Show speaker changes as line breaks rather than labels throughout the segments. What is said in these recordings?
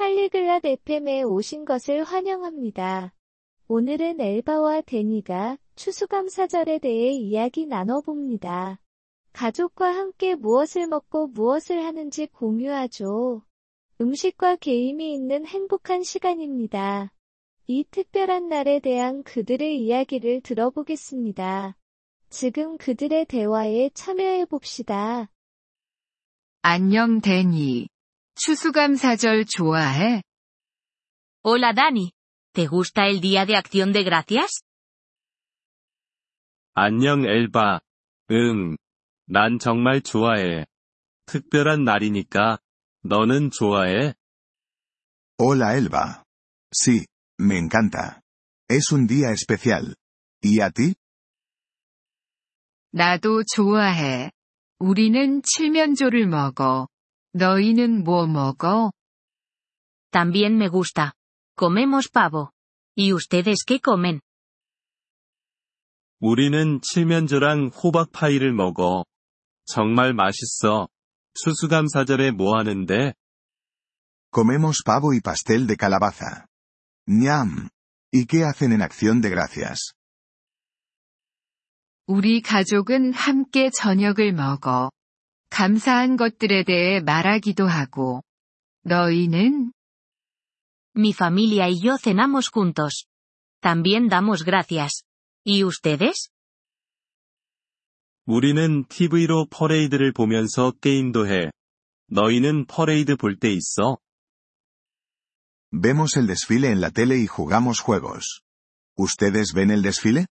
팔리글랏 FM에 오신 것을 환영합니다. 오늘은 엘바와 데니가 추수감사절에 대해 이야기 나눠봅니다. 가족과 함께 무엇을 먹고 무엇을 하는지 공유하죠. 음식과 게임이 있는 행복한 시간입니다. 이 특별한 날에 대한 그들의 이야기를 들어보겠습니다. 지금 그들의 대화에 참여해 봅시다.
안녕 데니. 추수감사절 좋아해?
Hola Dani. ¿Te gusta el Día de Acción de Gracias?
안녕 엘바. 응. 난 정말 좋아해. 특별한 날이니까. 너는 좋아해?
Hola Elba. Sí, me encanta. Es un día especial. ¿Y a ti?
나도 좋아해. 우리는 칠면조를 먹어. 너희는 뭐 먹어?
También me gusta. Comemos pavo. ¿Y ustedes qué comen?
우리는 칠면조랑 호박 파이를 먹어. 정말 맛있어. 추수감사절에 뭐 하는데?
Comemos pavo y pastel de calabaza. ¡Ñam! ¿Y qué hacen en acción de gracias?
우리 가족은 함께 저녁을 먹어. 감사한 것들에 대해 말하기도 하고. 너희는?
Mi familia y yo cenamos juntos. También damos gracias. ¿Y ustedes?
우리는 TV로 퍼레이드를 보면서 게임도 해. 너희는 퍼레이드 볼 때 있어?
Vemos el desfile en la tele y jugamos juegos. ¿Ustedes ven el desfile?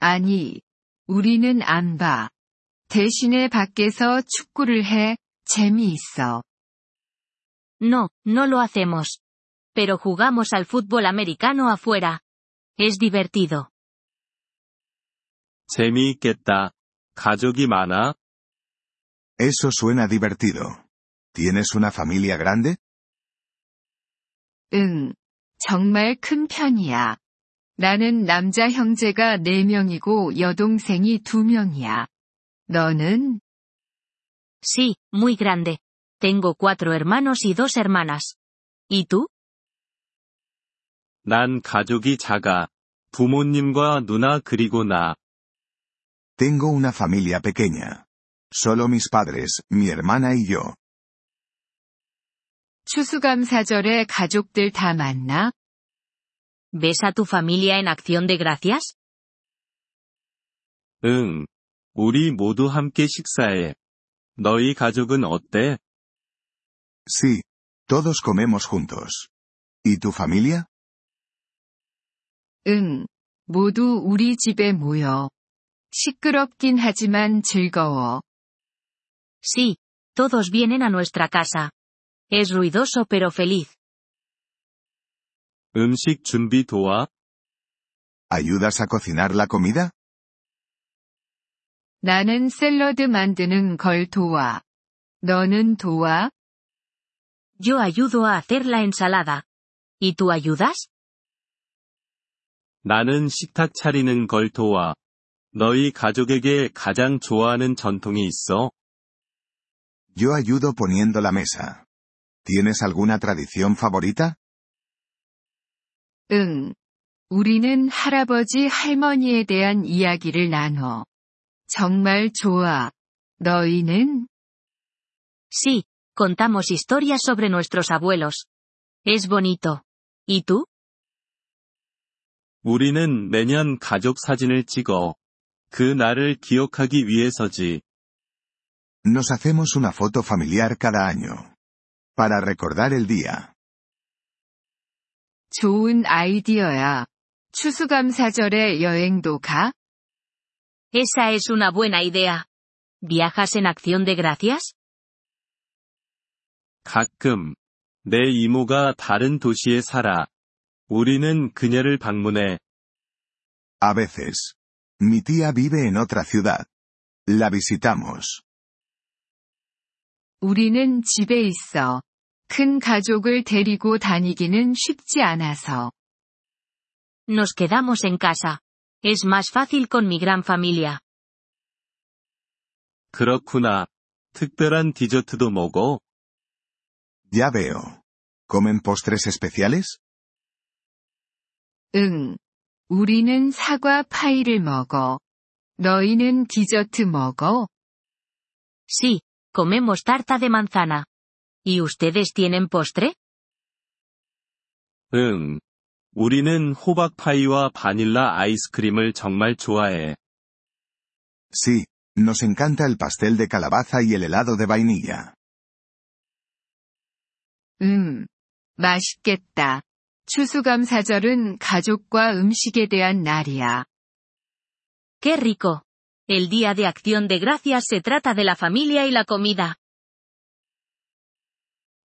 아니. 우리는 안 봐. 대신에 밖에서 축구를 해. 재미있어.
No, no lo hacemos. Pero jugamos al fútbol americano afuera. Es divertido.
재미있겠다. 가족이 많아?
Eso suena divertido. ¿Tienes una familia grande?
응. 정말 큰 편이야. 나는 남자 형제가 4명이고 여동생이 2명이야. 너는?
Sí, muy grande. Tengo cuatro hermanos y dos hermanas. ¿Y tú?
난 가족이 작아. 부모님과 누나 그리고 나.
Tengo una familia pequeña. Solo mis padres, mi hermana y yo.
추수감사절에 가족들 다 만나?
¿Ves a tu familia en acción de gracias?
응. 우리 모두 함께 식사해. 너희 가족은 어때?
Sí. Todos comemos juntos. ¿Y tu familia?
응. 모두 우리 집에 모여. 시끄럽긴 하지만 즐거워.
Sí, todos vienen a nuestra casa. Es ruidoso pero feliz.
음식 준비 도와?
¿Ayudas a cocinar la comida?
나는 샐러드 만드는 걸 도와. 너는 도와?
Yo ayudo a hacer la ensalada. ¿Y tú ayudas?
나는 식탁 차리는 걸 도와. 너희 가족에게 가장 좋아하는 전통이 있어?
Yo ayudo poniendo la mesa. ¿Tienes alguna tradición favorita?
응. 우리는 할아버지 할머니에 대한 이야기를 나눠. 정말 좋아. 너희는?
Sí, contamos historias sobre nuestros abuelos. Es bonito. ¿Y tú?
우리는 매년 가족 사진을 찍어. 그 날을 기억하기 위해서지.
Nos hacemos una foto familiar cada año. Para recordar el día.
좋은 아이디어야. 추수감사절에 여행도 가?
Esa es una buena idea. ¿Viajas en acción de gracias?
가끔. 내 이모가 다른 도시에 살아. 우리는 그녀를 방문해.
A veces. Mi tía vive en otra ciudad. La visitamos.
우리는 집에 있어. 큰 가족을 데리고 다니기는 쉽지 않아서.
Nos quedamos en casa. Es más fácil con mi gran familia.
그렇구나. 특별한 디저트도 먹어?
Ya veo. ¿Comen postres especiales?
응. 우리는 사과 파이를 먹어. 너희는 디저트 먹어?
Sí, comemos tarta de manzana. ¿Y ustedes tienen postre?
응. 우리는 호박 파이와 바닐라 아이스크림을 정말 좋아해.
Sí, nos encanta el pastel de calabaza y el helado de vainilla.
음. 맛있겠다. 추수감사절은 가족과 음식에 대한 날이야.
¡Qué rico! El Día de Acción de Gracias se trata de la familia y la comida.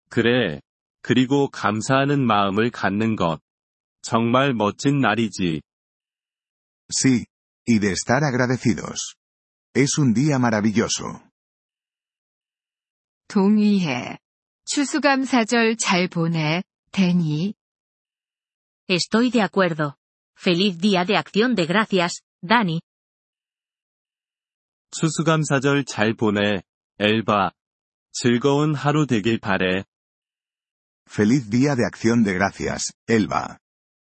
그래. 그리고 감사하는 마음을 갖는 것. 정말 멋진 날이지.
Sí, y de estar agradecidos. Es un día maravilloso.
동의해. 추수감사절 잘 보내, 데니.
Estoy de acuerdo. Feliz Día de Acción de Gracias, Dani.
추수감사절 잘 보내, 엘바. 즐거운 하루 되길 바래.
Feliz Día de Acción de Gracias, Elba.